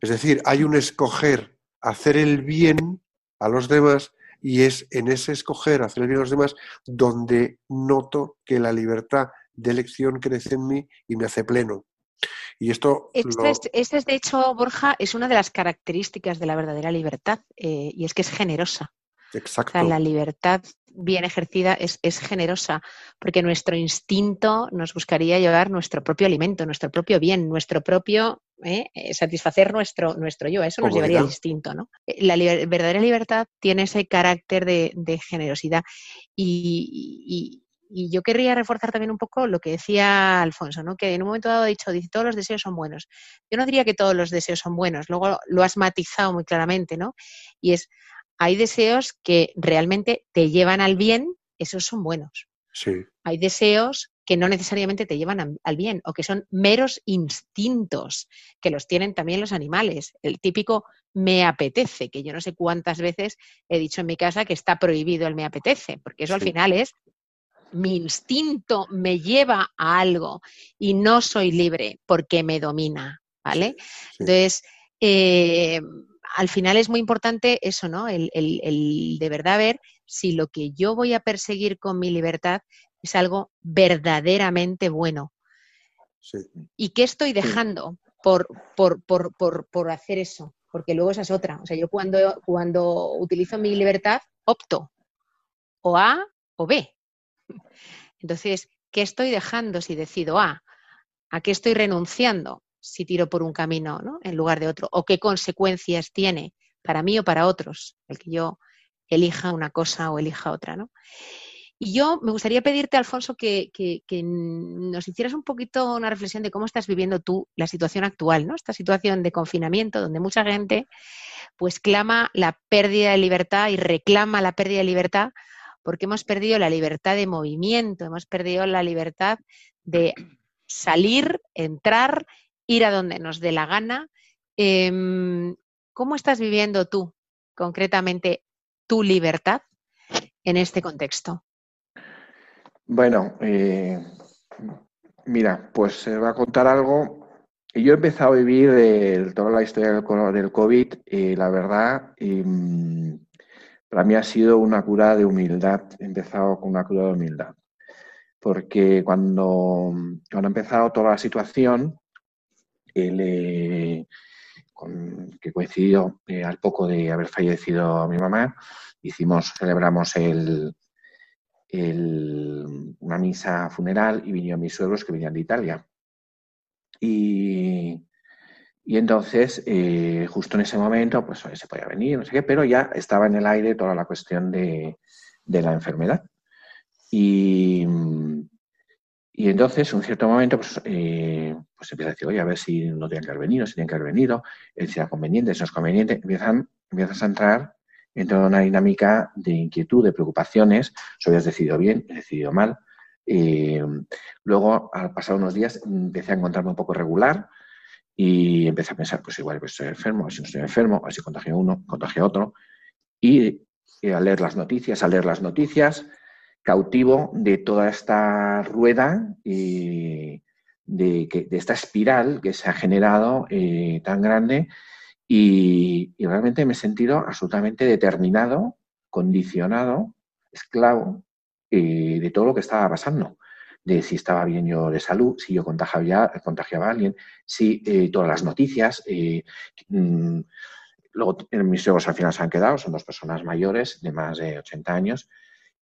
Es decir, hay un escoger hacer el bien a los demás y es en ese escoger hacer el bien a los demás donde noto que la libertad de elección crece en mí y me hace pleno. Y esto Esta lo- es, esta es, de hecho, Borja, es una de las características de la verdadera libertad eh, y es que es generosa. O exacto. sea, la libertad bien ejercida es, es generosa, porque nuestro instinto nos buscaría llevar nuestro propio alimento, nuestro propio bien, nuestro propio, ¿eh? Eh, satisfacer nuestro, nuestro yo. A eso nos llevaría el instinto, ¿no? Eh, La liber- verdadera libertad tiene ese carácter de, de generosidad. Y, y- y yo querría reforzar también un poco lo que decía Alfonso, ¿no? Que en un momento dado ha dicho, dice, todos los deseos son buenos. Yo no diría que todos los deseos son buenos, luego lo has matizado muy claramente, ¿no? Y es, hay deseos que realmente te llevan al bien, esos son buenos. Sí, Hay deseos que no necesariamente te llevan al bien o que son meros instintos, que los tienen también los animales. El típico me apetece, que yo no sé cuántas veces he dicho en mi casa que está prohibido el me apetece, porque eso al final es mi instinto me lleva a algo y no soy libre porque me domina, ¿vale? sí. Entonces, eh, al final es muy importante eso, ¿no? El, el- el de verdad ver si lo que yo voy a perseguir con mi libertad es algo verdaderamente bueno. sí. ¿Y qué estoy dejando por, por, por, por, por hacer eso? Porque luego esa es otra. O sea, yo cuando, cuando utilizo mi libertad, opto o A o B. Entonces, ¿qué estoy dejando si decido A? ¿A qué estoy renunciando si tiro por un camino ¿no? en lugar de otro? ¿O qué consecuencias tiene para mí o para otros el que yo elija una cosa o elija otra? ¿no? Y yo me gustaría pedirte, Alfonso, que, que- nos hicieras un poquito una reflexión de cómo estás viviendo tú la situación actual, ¿no? Esta situación de confinamiento donde mucha gente pues clama la pérdida de libertad y reclama la pérdida de libertad porque hemos perdido la libertad de movimiento, hemos perdido la libertad de salir, entrar, ir a donde nos dé la gana. Em, ¿Cómo estás viviendo tú concretamente tu libertad en este contexto? Bueno, eh, mira, pues se va a contar algo. Yo he empezado a vivir toda la historia del, co- del COVID y la verdad, em, para mí ha sido una cura de humildad. He empezado con una cura de humildad. Porque cuando, cuando ha empezado toda la situación, con- que coincidió eh, al poco de haber fallecido mi mamá, hicimos, celebramos el, una misa funeral y vinieron mis suegros que venían de Italia. Y, y entonces, eh, justo en ese momento, pues se podía venir, no sé qué, pero ya estaba en el aire toda la cuestión de, de la enfermedad. Y, y entonces, en un cierto momento, pues, eh, pues empieza a decir, oye, a ver si no tienen que haber venido, si tienen que haber venido, eh, si era conveniente, si no es conveniente. Empiezan, empiezas a entrar en toda una dinámica de inquietud, de preocupaciones, sobre has decidido bien, he decidido mal. Eh, luego, al pasar unos días, empecé a encontrarme un poco regular y empecé a pensar, pues igual pues estoy enfermo, a ver si no estoy enfermo, a ver si contagio uno, contagio otro. Y, y al leer las noticias, al leer las noticias, cautivo de toda esta rueda y de, que, de esta espiral que se ha generado eh, tan grande y, realmente me he sentido absolutamente determinado, condicionado, esclavo eh, de todo lo que estaba pasando de si estaba bien yo de salud, si yo contagiaba, contagiaba a alguien, si eh, todas las noticias. Eh, mm, luego mis hijos al final se han quedado, son dos personas mayores de más de 80 años.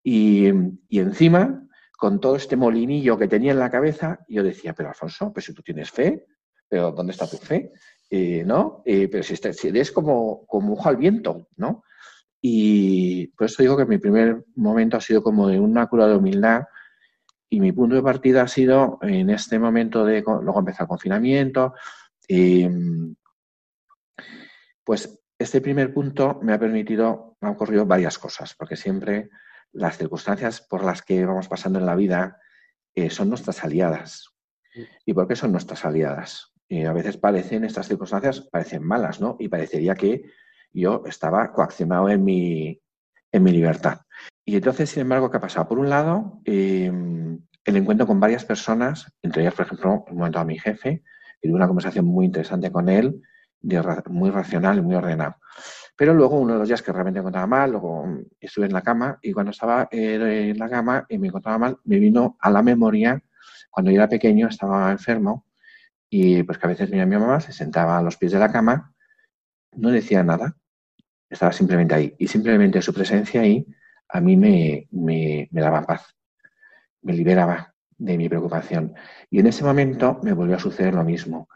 Y, y, encima, con todo este molinillo que tenía en la cabeza, yo decía, pero Alfonso, pues si tú tienes fe, pero ¿dónde está tu fe? Eh, ¿No? pero si, este, si eres como, como ojo al viento, ¿no? Y por eso digo que mi primer momento ha sido como de una cura de humildad, y mi punto de partida ha sido en este momento de, luego empezar el confinamiento, y, pues este primer punto me ha permitido, me han ocurrido varias cosas, porque siempre las circunstancias por las que vamos pasando en la vida eh, son nuestras aliadas. ¿Y por qué son nuestras aliadas? Eh, a veces parecen, estas circunstancias parecen malas, ¿no? Y parecería que yo estaba coaccionado en mi, en mi libertad. Y entonces, sin embargo, ¿qué ha pasado? Por un lado, eh, el encuentro con varias personas, entre ellas, por ejemplo, un momento a mi jefe, y tuve una conversación muy interesante con él, muy racional y muy ordenado. Pero luego, uno de los días que realmente me encontraba mal, luego estuve en la cama y cuando estaba en la cama y me encontraba mal, me vino a la memoria, cuando yo era pequeño, estaba enfermo, y pues que a veces mi mamá, se sentaba a los pies de la cama, no decía nada, estaba simplemente ahí. Y simplemente su presencia ahí a mí me, me, me daba paz, me liberaba de mi preocupación. Y en ese momento me volvió a suceder lo mismo.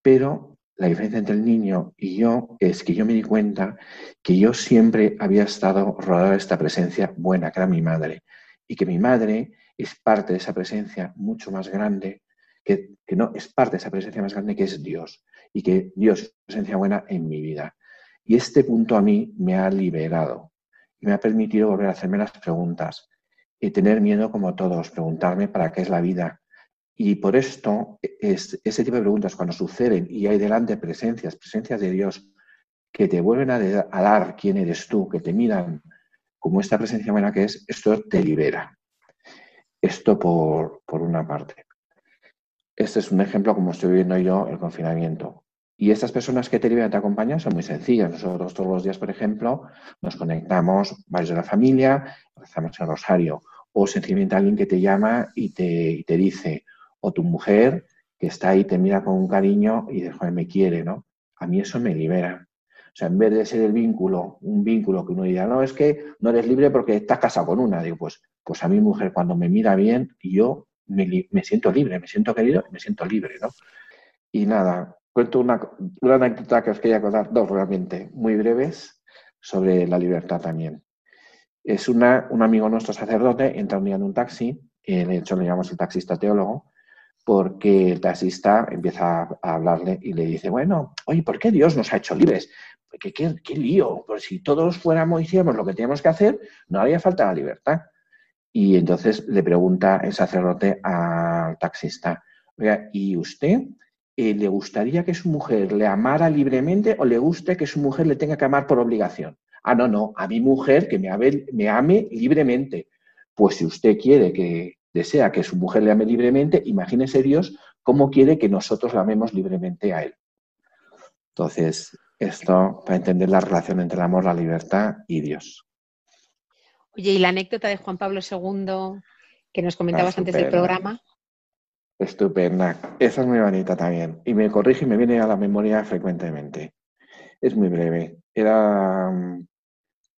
Pero la diferencia entre el niño y yo es que yo me di cuenta que yo siempre había estado rodeado de esta presencia buena, que era mi madre, y que mi madre es parte de esa presencia mucho más grande, que, que no, es parte de esa presencia más grande que es Dios, y que Dios es presencia buena en mi vida. Y este punto a mí me ha liberado y me ha permitido volver a hacerme las preguntas y tener miedo como todos, preguntarme para qué es la vida. Y por esto, es, ese tipo de preguntas cuando suceden y hay delante presencias, presencias de Dios que te vuelven a, a dar quién eres tú, que te miran como esta presencia buena que es, esto te libera. Esto por, por una parte. Este es un ejemplo como estoy viviendo yo el confinamiento. Y estas personas que te liberan te acompañan son muy sencillas. Nosotros todos los días, por ejemplo, nos conectamos varios de la familia, rezamos el rosario, o sencillamente alguien que te llama y te, y te dice, o tu mujer que está ahí, te mira con un cariño y dice, joder, me quiere, ¿no? A mí eso me libera. O sea, en vez de ser el vínculo, un vínculo que uno diga, no, es que no eres libre porque estás casado con una. Digo, pues, pues a mi mujer cuando me mira bien, yo me, me siento libre, me siento querido me siento libre, ¿no? Y nada, cuento una, una anécdota que os quería contar, dos realmente, muy breves, sobre la libertad también. Es una, un amigo nuestro sacerdote, entra un día en un taxi, de hecho le llamamos el taxista teólogo, porque el taxista empieza a hablarle y le dice, bueno, oye, ¿por qué Dios nos ha hecho libres? ¿Qué, qué, qué lío? Pues si todos fuéramos, hiciéramos lo que teníamos que hacer, no haría falta la libertad. Y entonces le pregunta el sacerdote al taxista, oiga, ¿y usted eh, le gustaría que su mujer le amara libremente o le guste que su mujer le tenga que amar por obligación? Ah, no, no, a mi mujer que me me ame libremente. Pues si usted quiere que desea que su mujer le ame libremente, imagínese Dios cómo quiere que nosotros la amemos libremente a Él. Entonces, esto para entender la relación entre el amor, la libertad y Dios. Oye, y la anécdota de Juan Pablo II que nos comentabas Ah, antes del programa. Estupenda. Esa es muy bonita también. Y me corrige y me viene a la memoria frecuentemente. Es muy breve. Era mm,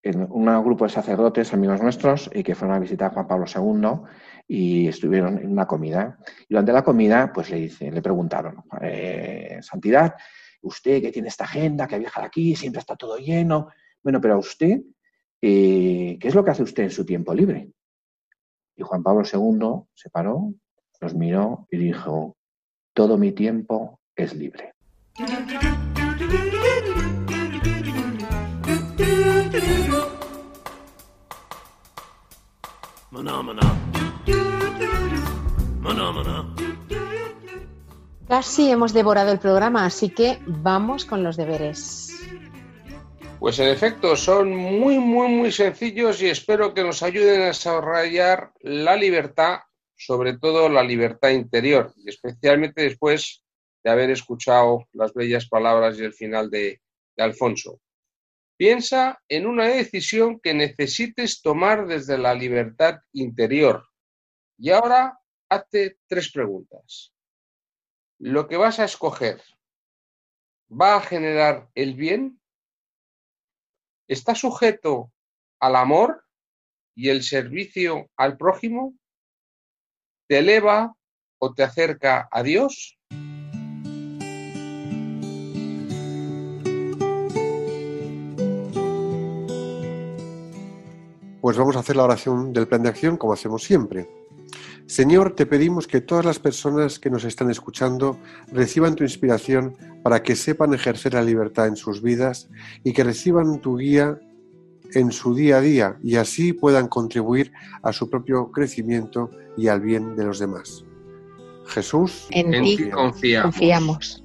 en un grupo de sacerdotes, amigos nuestros, y que fueron a visitar a Juan Pablo II y estuvieron en una comida. Y durante la comida, pues le, dice, le preguntaron, eh, Santidad, usted que tiene esta agenda, que viaja aquí, siempre está todo lleno. Bueno, pero a usted, eh, ¿qué es lo que hace usted en su tiempo libre? Y Juan Pablo II se paró, los miró y dijo, todo mi tiempo es libre. Casi hemos devorado el programa, así que vamos con los deberes. Pues en efecto, son muy, muy, muy sencillos y espero que nos ayuden a desarrollar la libertad sobre todo la libertad interior, y especialmente después de haber escuchado las bellas palabras y el final de, de Alfonso. Piensa en una decisión que necesites tomar desde la libertad interior. Y ahora hazte tres preguntas. ¿Lo que vas a escoger va a generar el bien? ¿Está sujeto al amor y el servicio al prójimo? ¿Te eleva o te acerca a Dios? Pues vamos a hacer la oración del plan de acción como hacemos siempre. Señor, te pedimos que todas las personas que nos están escuchando reciban tu inspiración para que sepan ejercer la libertad en sus vidas y que reciban tu guía en su día a día y así puedan contribuir a su propio crecimiento y al bien de los demás. Jesús, En, En ti confiamos.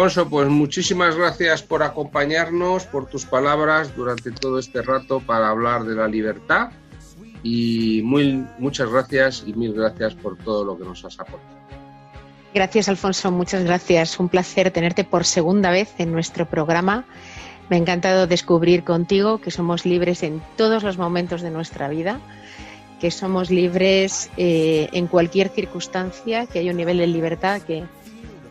Alfonso, pues muchísimas gracias por acompañarnos, por tus palabras durante todo este rato para hablar de la libertad y muy, muchas gracias y mil gracias por todo lo que nos has aportado. Gracias, Alfonso. Muchas gracias. Un placer tenerte por segunda vez en nuestro programa. Me ha encantado descubrir contigo que somos libres en todos los momentos de nuestra vida, que somos libres eh, en cualquier circunstancia, que hay un nivel de libertad que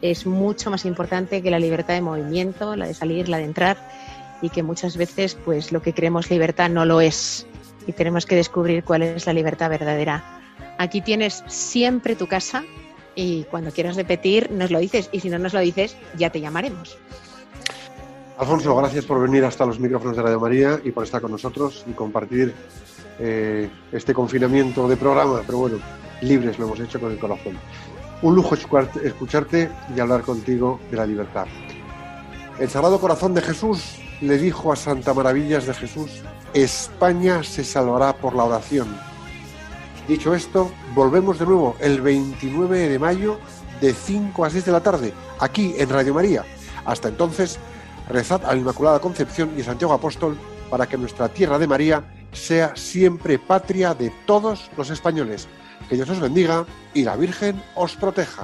es mucho más importante que la libertad de movimiento, la de salir, la de entrar, y que muchas veces, pues, lo que creemos libertad no lo es. Y tenemos que descubrir cuál es la libertad verdadera. Aquí tienes siempre tu casa y cuando quieras repetir nos lo dices y si no nos lo dices ya te llamaremos. Alfonso, gracias por venir hasta los micrófonos de Radio María y por estar con nosotros y compartir eh, este confinamiento de programa, pero bueno, libres lo hemos hecho con el corazón. Un lujo escucharte- y hablar contigo de la libertad. El Sagrado Corazón de Jesús le dijo a Santa Maravillas de Jesús, España se salvará por la oración. Dicho esto, volvemos de nuevo el 29 de mayo de 5 a 6 de la tarde, aquí en Radio María. Hasta entonces, rezad a la Inmaculada Concepción y Santiago Apóstol para que nuestra tierra de María sea siempre patria de todos los españoles. Que Dios os bendiga y la Virgen os proteja.